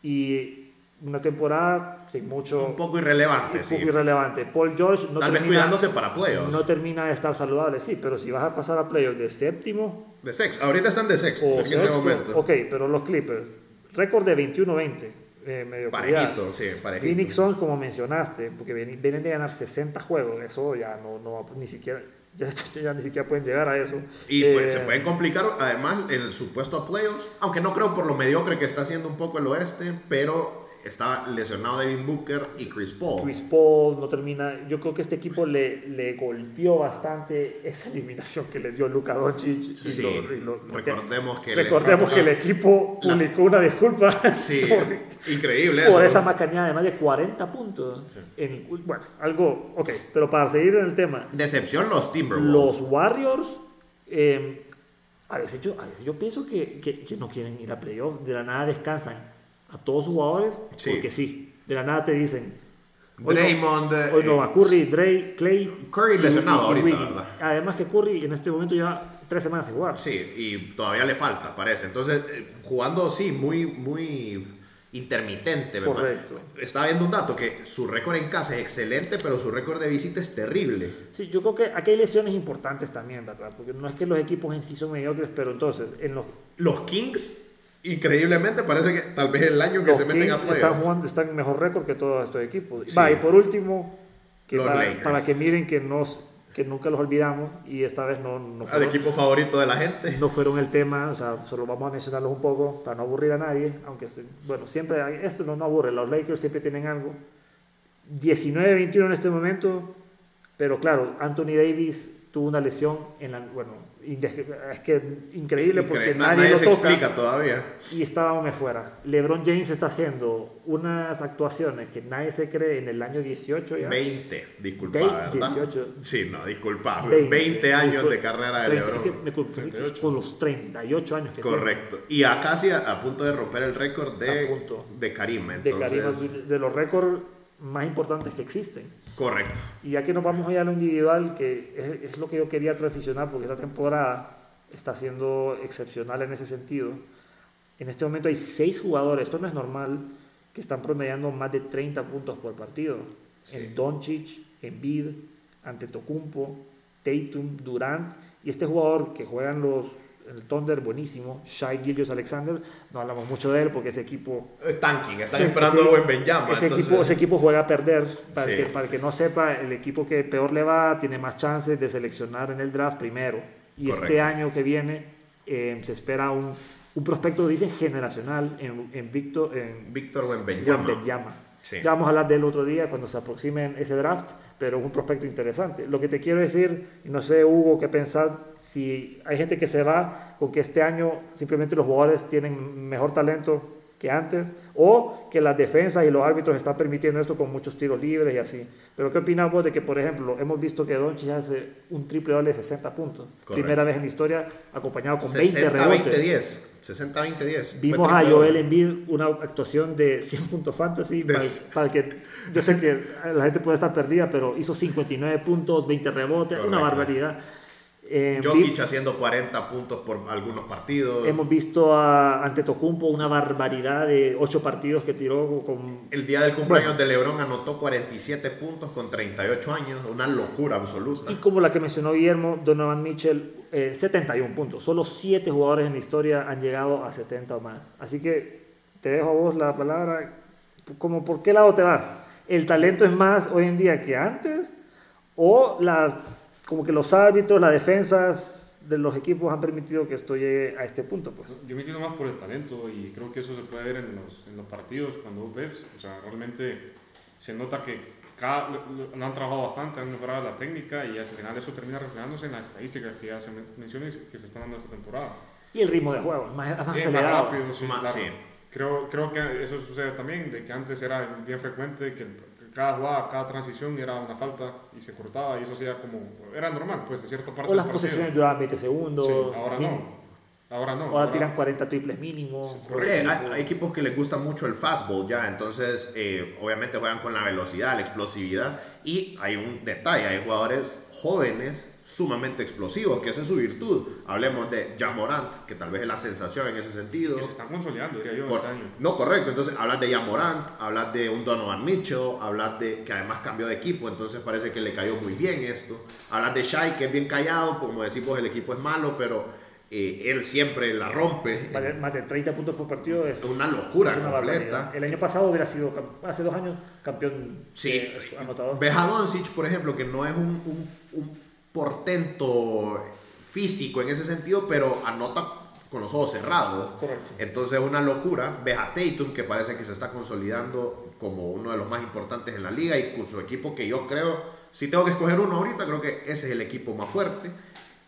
y una temporada sin mucho, Un poco irrelevante, un sí. poco irrelevante. Paul George no Tal vez termina, cuidándose para playoffs. no termina de estar saludable, sí, pero si vas a pasar a playoffs de séptimo De sexto. Ahorita están de sexto o en este momento. ok, pero los Clippers, récord de 21-20, eh, medio Parejito, sí, parejito. Phoenix Suns, como mencionaste, porque vienen de ganar 60 juegos, eso ya no, no ni siquiera, ya, ya ni siquiera pueden llegar a eso. Y pues Eh, se pueden complicar además el supuesto a playoffs, aunque no creo por lo mediocre que está haciendo un poco el oeste, pero está lesionado Devin Booker y Chris Paul. Chris Paul no termina. Yo creo que este equipo le, le golpeó bastante esa eliminación que le dio Luka Doncic. y Sí, lo- y lo- recordemos que... recordemos que el equipo La- publicó una disculpa Sí, por, increíble por eso. esa macañada de más de 40 puntos. En- bueno, algo. Ok, pero para seguir en el tema, Decepción los Timberwolves. los Warriors. eh, a, veces yo, a veces yo pienso que, que, que no quieren ir a playoff. De la nada descansan a todos sus jugadores Sí. porque sí. De la nada te dicen. hoy no- Draymond... eh, Hoy no va Curry, Dre, Clay. Curry lesionado ahorita, Wiggins. ¿verdad? Además que Curry en este momento lleva tres semanas sin jugar. Sí, y todavía le falta, parece. Entonces, eh, jugando, sí, muy, muy intermitente. Correcto. Estaba viendo un dato que su récord en casa es excelente, pero su récord de visita es terrible. Sí, yo creo que aquí hay lesiones importantes también, ¿verdad? Porque no es que los equipos en sí son mediocres, pero entonces en los, Los Kings, increíblemente, parece que tal vez el año que los se meten a Kings están playoffs. jugando, están en mejor récord que todos estos equipos. Sí. Va, y por último, que Los para, Lakers. para que miren que, nos, que nunca los olvidamos y esta vez no, no, Al fueron, equipo favorito de la gente. no fueron el tema, o sea, solo vamos a mencionarlos un poco para no aburrir a nadie, aunque, bueno, siempre, hay- esto no, no aburre, los Lakers siempre tienen algo. 19-21 en este momento, pero claro, Anthony Davis tuvo una lesión en la, bueno, es que increíble porque Incre- nadie, lo se toca explica todavía. y estaba aún fuera. LeBron James está haciendo unas actuaciones que nadie se cree en el año 18 ya. 20, disculpa, Ve- ¿verdad? 18. Sí, no, disculpa. 20. 20, años de carrera de 30, LeBron. es que me 38. con los 38 años que Correcto. Y a casi a, a punto de romper el récord de, de Karim. De Entonces, Karim de los récords más importantes que existen. correcto. Y ya que nos vamos allá a lo individual, que es, es lo que yo quería transicionar, porque esta temporada está siendo excepcional en ese sentido. En este momento hay seis jugadores, esto no es normal, que están promediando más de 30 puntos por partido. En Doncic, Embiid, Antetokounmpo, Tatum, Durant y este jugador que juega en los en el Thunder buenísimo, Shai Gilgeous Alexander, no hablamos mucho de él porque ese equipo Tanking, están Sí, esperando ese- a buen Benjama. ese, entonces- equipo, ese equipo juega a perder. Para, Sí. que, para que no sepa, el equipo que peor le va tiene más chances de seleccionar en el draft primero. Y este Correcto. año que viene eh, se espera un, un prospecto, dicen, generacional en, en Víctor en Víctor. Wembanyama. Ya vamos a hablar del otro día cuando se aproxime ese draft, pero es un prospecto interesante. Lo que te quiero decir, no sé, Hugo, qué pensar, si hay gente que se va con que este año simplemente los jugadores tienen mejor talento que antes, o que las defensas y los árbitros están permitiendo esto con muchos tiros libres y así. Pero ¿qué opinas vos de que, por ejemplo, hemos visto que Doncic hace un triple doble de 60 puntos? Correcto. Primera vez en la historia, acompañado con 20 rebotes. 60-20-10. 60-20-10. Fue Vimos a Joel. Embiid una actuación de 100 puntos fantasy para, Des- para el que yo sé que la gente puede estar perdida, pero hizo 59 puntos, 20 rebotes, una Correcto. barbaridad. Eh, Jokic vi- haciendo 40 puntos por algunos partidos. hemos visto a Antetokounmpo una barbaridad de 8 partidos que tiró con El día del cumpleaños de LeBron anotó 47 puntos con 38 años. Una locura absoluta. y como la que mencionó Guillermo, Donovan Mitchell, eh, 71 puntos. Solo 7 jugadores en la historia han llegado a 70 o más. Así que te dejo a vos la palabra. Como ¿Por qué lado te vas? ¿El talento es más hoy en día que antes? ¿O las, como que los árbitros, las defensas de los equipos han permitido que esto llegue a este punto? Pues? Yo me quedo más por el talento y creo que eso se puede ver en los, en los partidos cuando vos ves. O sea, realmente se nota que cada, lo, lo han trabajado bastante, han mejorado la técnica y al final eso termina reflejándose en las estadísticas que ya se men- mencionó y que se están dando esta temporada. Y el ritmo de juego, más, más Es más acelerado. rápido, sí, Más- claro. sí. Creo, creo que eso sucede también, de que antes era bien frecuente que, el- que cada jugada, cada transición era una falta y se cortaba y eso hacía como, era normal, pues de cierta parte O las posesiones duraban 20 segundos. Sí, ahora mínimo. no. Ahora no. Ahora tiran 40 triples mínimo. Sí, por Eh, equipo. hay, hay equipos que les gusta mucho el fastball ya, entonces eh, obviamente juegan con la velocidad, la explosividad y hay un detalle, hay jugadores jóvenes sumamente explosivos, que esa es su virtud. Hablemos de Jamorant, que tal vez es la sensación en ese sentido. que se están consolidando, diría yo, Cor- este año. no, correcto. Entonces, hablas de Jamorant, hablas de un Donovan Mitchell, hablas de que además cambió de equipo, entonces parece que le cayó muy bien esto. Hablas de Shai, que es bien callado, como decimos, el equipo es malo, pero eh, él siempre la rompe. Más de, más de 30 puntos por partido es Es una locura es una completa. barbaridad. El año pasado hubiera sido, hace dos años, campeón Sí, eh, anotador. ves a Doncic, por ejemplo, que no es un, un, un portento físico en ese sentido, pero anota con los ojos cerrados. Correcto. Entonces es una locura. Ves a Tatum, que parece que se está consolidando como uno de los más importantes en la liga y con su equipo que yo creo, si tengo que escoger uno ahorita, creo que ese es el equipo más fuerte.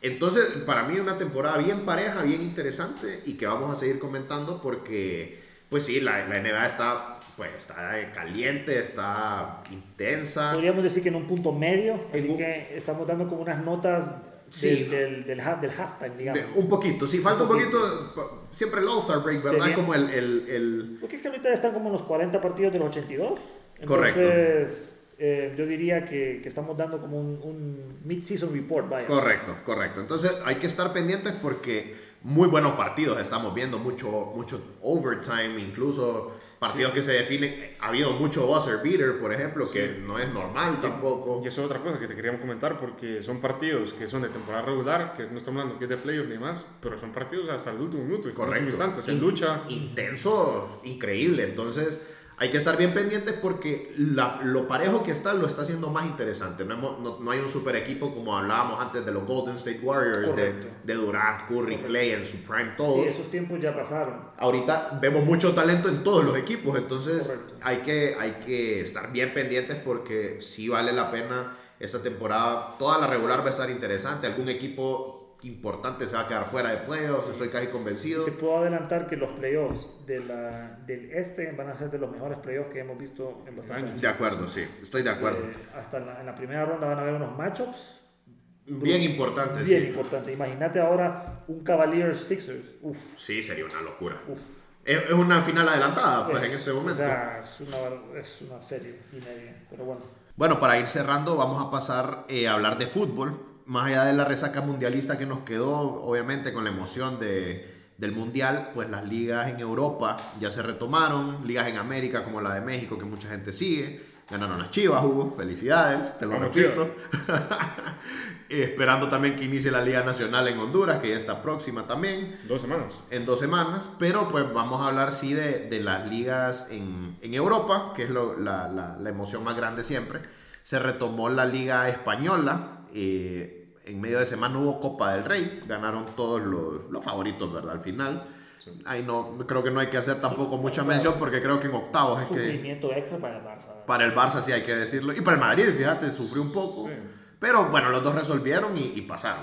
Entonces, para mí una temporada bien pareja, bien interesante y que vamos a seguir comentando porque, pues sí, la, la NBA está, pues, está caliente, está intensa. Podríamos decir que en un punto medio, así un- que estamos dando como unas notas Sí. del, del, del, del halftime, digamos. De- un poquito, sí, falta un poquito, pa- siempre el All-Star Break, ¿verdad? Sería- Como el, el, el- Porque es que ahorita están como en los 40 partidos de los 82. Correcto. Entonces, eh, yo diría que, que estamos dando como un, un mid-season report, vaya. Correcto, correcto. Entonces hay que estar pendientes porque muy buenos partidos estamos viendo, mucho, mucho overtime, incluso partidos que se definen. Ha habido mucho buzzer beater, por ejemplo, que no es normal tampoco. Y eso es otra cosa que te queríamos comentar, porque son partidos que son de temporada regular, que no estamos hablando que es de playoffs ni más, pero son partidos hasta el último minuto, Correcto. último instante, se In- lucha. Intensos, increíble. Entonces hay que estar bien pendientes porque la- lo parejo que está lo está haciendo más interesante. No, hemos- no- no hay un super equipo como hablábamos antes de los Golden State Warriors, de, de Durant, Curry, Correcto. Clay en su prime todos. Sí, esos tiempos ya pasaron. ahorita vemos mucho talento en todos los equipos, entonces Correcto. hay que, hay que estar bien pendientes porque sí vale la pena esta temporada. Toda la regular va a estar interesante. Algún equipo importante se va a quedar fuera de playoffs, estoy casi convencido. Te puedo adelantar que los playoffs de la, del este van a ser de los mejores playoffs que hemos visto en bastante Años. De acuerdo, sí, estoy de acuerdo. Eh, hasta en la, en la primera ronda van a haber unos matchups bien importante, bien sí. importantes. Imagínate ahora un Cavaliers Sixers. Uf, Sí, sería una locura. uf. Es, una final adelantada, pues, Es- en este o momento. sea, es una, es una serie y media. Pero bueno, Bueno, para ir cerrando, vamos a pasar eh, a hablar de fútbol. Más allá de la resaca mundialista que nos quedó, obviamente con la emoción de, del mundial, pues las ligas en Europa ya se retomaron. Ligas en América como la de México, que mucha gente sigue. Ganaron las chivas, Hugo. Felicidades, te lo Vamos, repito. Esperando también que inicie la Liga Nacional en Honduras, que ya está próxima también Dos semanas. en dos semanas, pero pues vamos a hablar sí de, de las ligas en, en Europa, que es lo- la, la- la emoción más grande siempre. Se retomó la liga española, eh, en medio de semana hubo Copa del Rey, ganaron todos los, los favoritos, ¿verdad? Al final. Ahí no, creo que no hay que hacer tampoco mucha mención porque creo que en octavos es que sufrimiento extra para el Barça. para el Barça sí hay que decirlo. Y para el Madrid, fíjate, sufrió un poco. Sí. Pero bueno, los dos resolvieron y, y pasaron.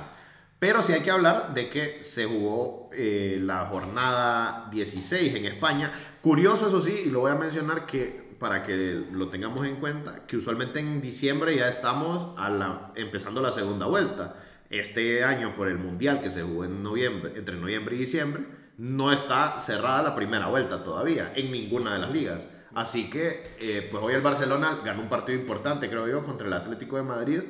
Pero sí hay que hablar de que se jugó eh, la jornada 16 en España. Curioso, eso sí, y lo voy a mencionar que para que lo tengamos en cuenta, que usualmente en diciembre ya estamos a la, empezando la segunda vuelta. Este año, por el Mundial que se jugó en noviembre, entre noviembre y diciembre, no está cerrada la primera vuelta todavía en ninguna de las ligas. Así que, eh, pues hoy el Barcelona ganó un partido importante, creo yo, contra el Atlético de Madrid.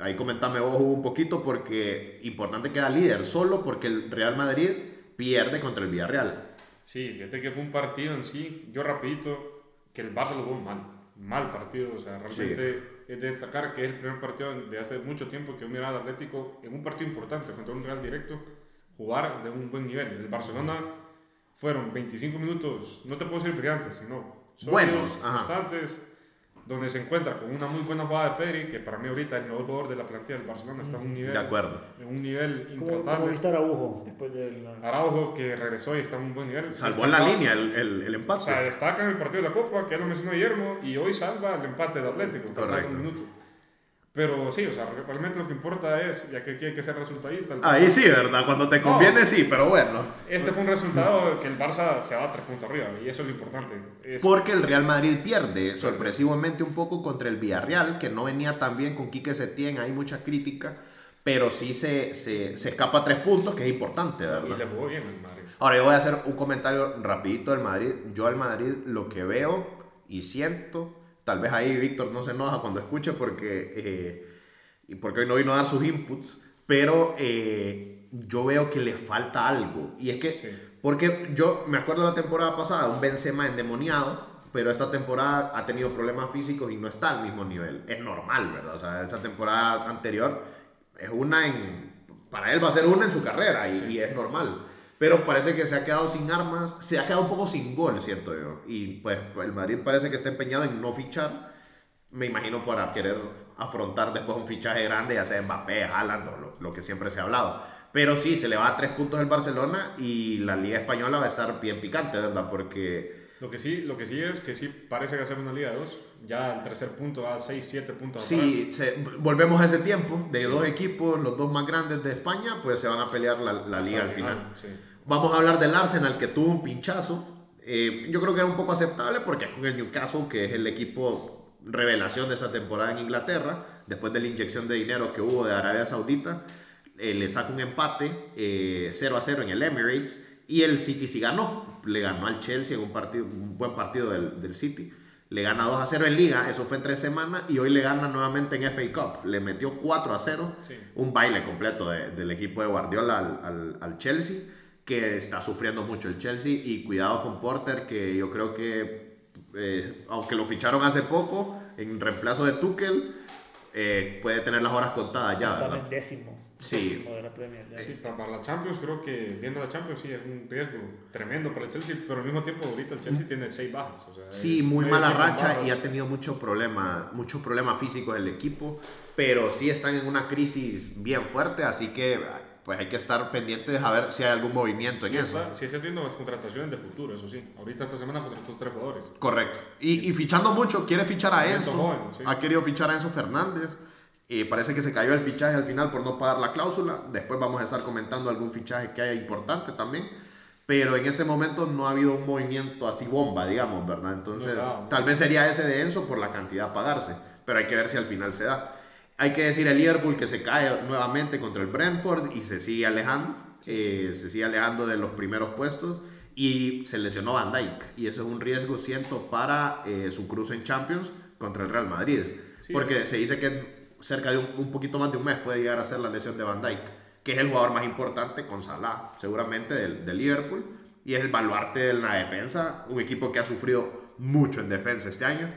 Ahí comentame vos un poquito porque importante queda líder solo porque el Real Madrid pierde contra el Villarreal. Sí, fíjate que fue un partido en sí, yo rapidito, que el Barça lo jugó mal, mal partido, o sea, realmente es de destacar que es el primer partido de hace mucho tiempo que yo miraba al Atlético en un partido importante contra un Real directo, jugar de un buen nivel. El Barcelona fueron 25 minutos, no te puedo decir brillantes, sino Buenos, ajá. Donde se encuentra con una muy buena jugada de Pedri, que para mí ahorita es el mejor jugador de la plantilla del Barcelona, está en un nivel, De acuerdo. en un nivel ¿Cómo, cómo intratable. viste a Araujo después del... Araujo, que regresó y está en un buen nivel. Salvó en la línea el, el, el O empate. sea, destaca en el partido de la Copa, que ya lo mencionó Guillermo, y hoy salva el empate de Atlético, faltando Correcto. un minuto. Pero sí, o sea, realmente lo que importa es, ya que aquí hay que ser resultadista. Ahí sí, ¿verdad? Cuando te conviene, sí, pero bueno. Este fue un resultado que el Barça se va tres puntos arriba, y eso es lo importante. Es- Porque el Real Madrid pierde sorpresivamente un poco contra el Villarreal, que no venía tan bien con Quique Setién, hay mucha crítica, pero sí se, se, se escapa a tres puntos, que es importante, y ¿verdad? le jugó bien el Madrid. Ahora yo voy a hacer un comentario rapidito del Madrid. Yo al Madrid lo que veo y siento, tal vez ahí Víctor no se enoja cuando escuche porque, eh, y porque hoy no vino a dar sus inputs, pero eh, yo veo que le falta algo. Y es que, Sí. porque yo me acuerdo la temporada pasada, un Benzema endemoniado, pero esta temporada ha tenido problemas físicos y no está al mismo nivel. Es normal, ¿verdad? O sea, esa temporada anterior es una en... Para él va a ser una en su carrera y, y es normal. Pero parece que se ha quedado sin armas, se ha quedado un poco sin gol, siento yo. Y pues el Madrid parece que está empeñado en no fichar. Me imagino para querer afrontar después un fichaje grande, ya sea Mbappé, Haaland o lo, lo que siempre se ha hablado. Pero sí, se le va a tres puntos el Barcelona y la Liga Española va a estar bien picante, ¿verdad? Porque Lo que, sí, lo que sí es que sí parece que ser una liga de dos. Ya el tercer punto va a 6, 7 puntos Sí, se- volvemos a ese tiempo de dos equipos, los dos más grandes de España, pues se van a pelear la, liga al final. sí. Vamos a hablar del Arsenal que tuvo un pinchazo. Eh, yo creo que era un poco aceptable porque es con el Newcastle, que es el equipo revelación de esta temporada en Inglaterra, después de la inyección de dinero que hubo de Arabia Saudita, eh, le saca un empate eh, 0 a 0 en el Emirates y el City sí ganó. Le ganó al Chelsea en un, partido, un buen partido del, del City. Le gana 2 a 0 en Liga, eso fue en tres semanas, y hoy le gana nuevamente en FA Cup. Le metió 4 a 0, Sí. un baile completo de- del equipo de Guardiola al, al- al Chelsea, que está sufriendo mucho el Chelsea. Y cuidado con Porter, que yo creo que, eh, aunque lo ficharon hace poco, en reemplazo de Tuchel, eh, puede tener las horas contadas ya, en décimo. Sí. de la Premier. ya. Sí, pa- para la Champions creo que viendo la Champions sí es un riesgo tremendo para el Chelsea, pero al mismo tiempo ahorita el Chelsea tiene 6 bajas. O sea, Sí, muy mala racha bajas. y ha tenido mucho problema, muchos problemas físicos el equipo, pero sí están en una crisis bien fuerte, así que pues hay que estar pendientes a ver si hay algún movimiento en Sí, eso. está, sí está haciendo las contrataciones de futuro, eso sí. Ahorita esta semana contrató tres jugadores. Correcto. Y, y fichando mucho, quiere fichar a Enzo, joven, sí. ha querido fichar a Enzo Fernández. Y parece que se cayó el fichaje al final por no pagar la cláusula. Después vamos a estar comentando algún fichaje que haya importante también. Pero en este momento no ha habido un movimiento así bomba, digamos, ¿verdad? Entonces, tal vez sería ese de Enzo por la cantidad a pagarse. Pero hay que ver si al final se da. Hay que decir el Liverpool que se cae nuevamente contra el Brentford y se sigue alejando. eh, se sigue alejando de los primeros puestos. Y se lesionó Van Dijk. Y eso es un riesgo, siento, para eh, su cruce en Champions contra el Real Madrid. Sí. Porque se dice que cerca de un, un poquito más de un mes puede llegar a ser la lesión de Van Dijk, que es el jugador más importante con Salah, seguramente del, del Liverpool. Y es el baluarte de la defensa, un equipo que ha sufrido mucho en defensa este año.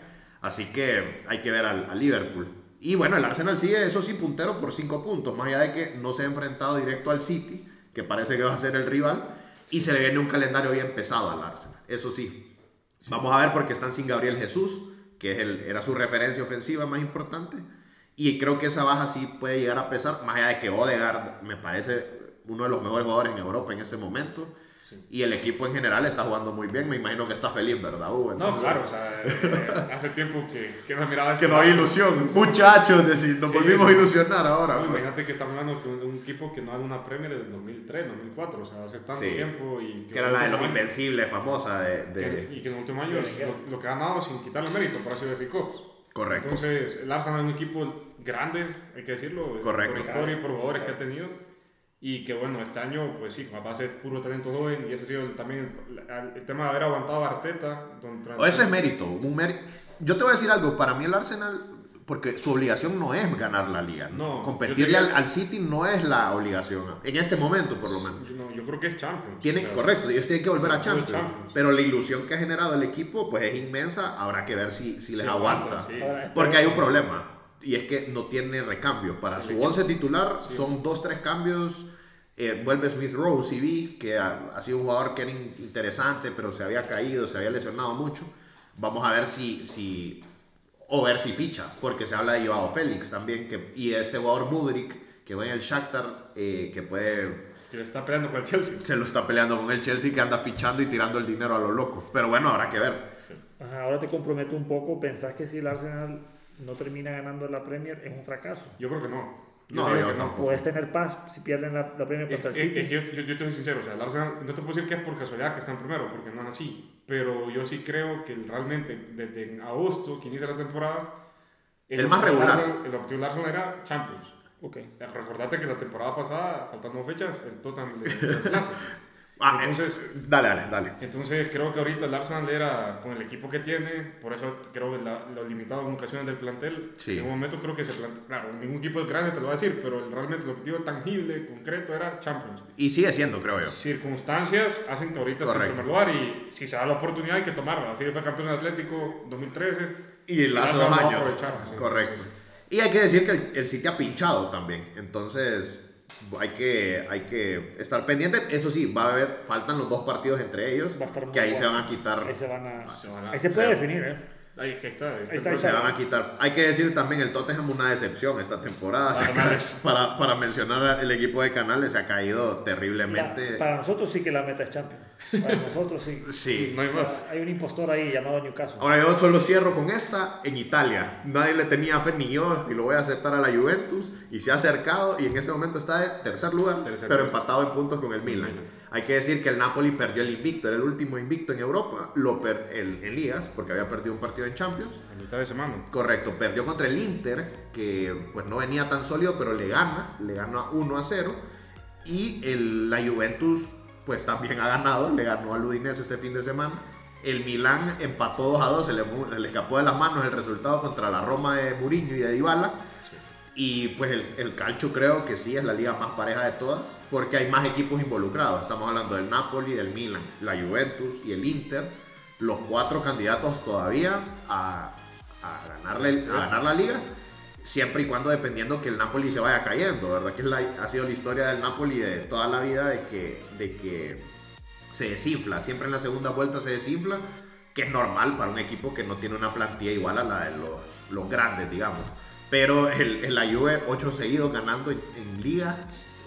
Así que hay que ver al, al Liverpool. Y bueno, el Arsenal sigue, eso sí, puntero por 5 puntos, más allá de que no se ha enfrentado directo al City, que parece que va a ser el rival, y se le viene un calendario bien pesado al Arsenal. Eso sí, Vamos a ver porque están sin Gabriel Jesús, que es el- era su referencia ofensiva más importante. Y creo que esa baja sí puede llegar a pesar, más allá de que Odegaard me parece uno de los mejores jugadores en Europa en este momento. Y el equipo en general está jugando muy bien. Me imagino que está feliz, ¿verdad, Hugo? No, Entonces, claro, o sea, eh, hace tiempo que, que no miraba Que no había ilusión. Muchachos, decir, nos Sí, volvimos a ilusionar ahora. No, pues. imagínate que estamos hablando de un, de equipo que no haga una Premier desde 2003, 2004, o sea, hace tanto Sí. tiempo. Y Que era la de los último año- invencibles, famosa de... de- que- y que en los últimos años lo, lo que ha ganado sin quitarle mérito, por así decirlo, Correcto. Entonces, el Arsenal es un equipo grande, hay que decirlo, Correcto. por historia y por jugadores que ha tenido. Y que bueno, este año, pues sí, va a ser puro talento joven. Y ese ha sido el- también el, el tema de haber aguantado a Arteta. O ese es mérito, un mérito. Yo te voy a decir algo, para mí el Arsenal, porque su obligación no es ganar la liga. No, Competirle yo al, diría- al City no es la obligación, en este momento por lo menos. Creo que es Champions. O sea, correcto, ellos tienen que volver a Champions, Champions. Pero la ilusión que ha generado el equipo pues es inmensa, habrá que ver si, si les sí, aguanta. sí. Porque hay un problema, y es que no tiene recambio. Para su 11 titular son dos, tres cambios. Eh, vuelve Smith Rowe, vi que ha, ha sido un jugador que era in- interesante, pero se había caído, se había lesionado mucho. Vamos a ver si, si o ver si ficha, porque se habla de Joao Félix también, que, y este jugador Mudrik, que va en el Shakhtar, eh, que puede... Que lo está peleando con el Chelsea. Se lo está peleando con el Chelsea, que anda fichando y tirando el dinero a lo loco. Pero bueno, habrá que ver. Ajá, ahora te comprometo un poco, ¿pensás que si el Arsenal no termina ganando la Premier es un fracaso? Yo creo que no. No, digo yo que tampoco. Puedes tener paz si pierden la, la Premier Es- contra el es- City. es que yo, yo, yo te soy sincero, o sea, el Arsenal, no te puedo decir que es por casualidad que están primero, porque no es así. Pero yo sí creo que realmente desde agosto, que inicia la temporada, El más objetivo del regular. Arsenal- el objetivo del Arsenal era Champions. Ok. Recordate que la temporada pasada, faltando fechas, el Tottenham le reemplaza. Ah, Entonces, eh, dale, dale, dale. entonces creo que ahorita el Arsenal era con el equipo que tiene, por eso creo que la, los limitados en ocasiones del plantel, Sí. en un momento creo que se plantea, claro, ningún equipo es grande te lo voy a decir, pero el- realmente el objetivo tangible, concreto era Champions. Y sigue siendo, creo yo. Circunstancias hacen que ahorita esté en primer lugar y si se da la oportunidad hay que tomarla. Así fue campeón Atlético 2013. Y el hace dos lo años. Correcto. Sí. Y hay que decir que el, el City ha pinchado también. Entonces, hay que, hay que estar pendiente. Eso sí, va a haber, faltan los dos partidos entre ellos. Va a estar muy que ahí se van a quitar. Ahí se van a... Se van a- ahí se puede se- definir, ¿eh? Ahí ahí está. este Ahí está, ahí Se van a quitar. Hay que decir también el Tottenham una decepción esta temporada. Canales. para, para mencionar el equipo de Canales, se ha caído La- terriblemente. para nosotros sí que la meta es Champions. Para nosotros sí. Sí. No hay más. Hay un impostor ahí llamado Newcastle. Ahora yo solo cierro con esta en Italia. Nadie le tenía fe ni yo y lo voy a aceptar a la Juventus y se ha acercado y en ese momento está de tercer lugar, Tercer pero empatado en puntos con el Milan. Milan. Hay que decir que el Napoli perdió el invicto, era el último invicto en Europa, lo per el- en ligas porque había perdido un partido en Champions. A mitad de semana. Correcto, perdió contra el Inter, que pues no venía tan sólido, pero le gana, le gana 1 a 0. Y el, la Juventus pues también ha ganado, le ganó al Udinese este fin de semana. El Milán empató 2 a 2, se le, se le escapó de las manos el resultado contra la Roma de Mourinho y de Dybala. Y pues el, el calcio creo que sí es la liga más pareja de todas, porque hay más equipos involucrados. Estamos hablando del Napoli, del Milan, la Juventus y el Inter, los cuatro candidatos todavía a, a ganarle, a ganar la liga, siempre y cuando dependiendo que el Napoli se vaya cayendo, ¿verdad? Que ha sido la historia del Napoli de toda la vida de que, de que se desinfla, siempre en la segunda vuelta se desinfla, que es normal para un equipo que no tiene una plantilla igual a la de los, grandes, digamos. Pero el, el la Juve, 8 seguidos ganando en, en liga,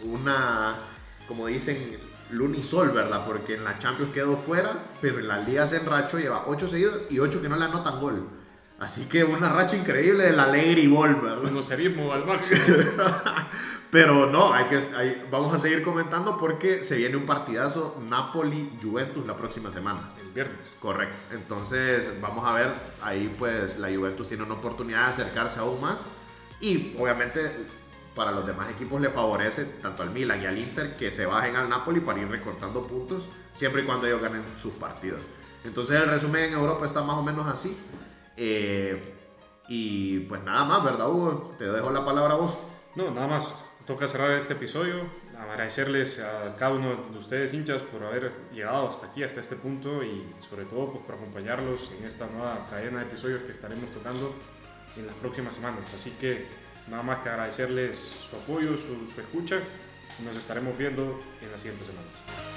una, como dicen, lunisol, ¿verdad? Porque en la Champions quedó fuera, pero en la liga se enrachó, lleva 8 seguidos y 8 que no le anotan gol. Así que una racha increíble del Alegri Ball, ¿verdad? Conocerismo al máximo. Pero no, hay que, hay- vamos a seguir comentando porque se viene un partidazo Napoli-Juventus la próxima semana. El viernes. Correcto. Entonces, vamos a ver, ahí pues la Juventus tiene una oportunidad de acercarse aún más. Y obviamente para los demás equipos le favorece tanto al Milan y al Inter que se bajen al Napoli para ir recortando puntos siempre y cuando ellos ganen sus partidos. Entonces el resumen en Europa está más o menos así. Eh, y pues nada más, ¿verdad Hugo? Te dejo la palabra a vos. No, nada más. Toca cerrar este episodio. Agradecerles a cada uno de ustedes, hinchas, por haber llegado hasta aquí, hasta este punto y sobre todo pues, por acompañarlos en esta nueva cadena de episodios que estaremos tocando en las próximas semanas. Así que nada más que agradecerles su apoyo, su, su escucha. Nos estaremos viendo en las siguientes semanas.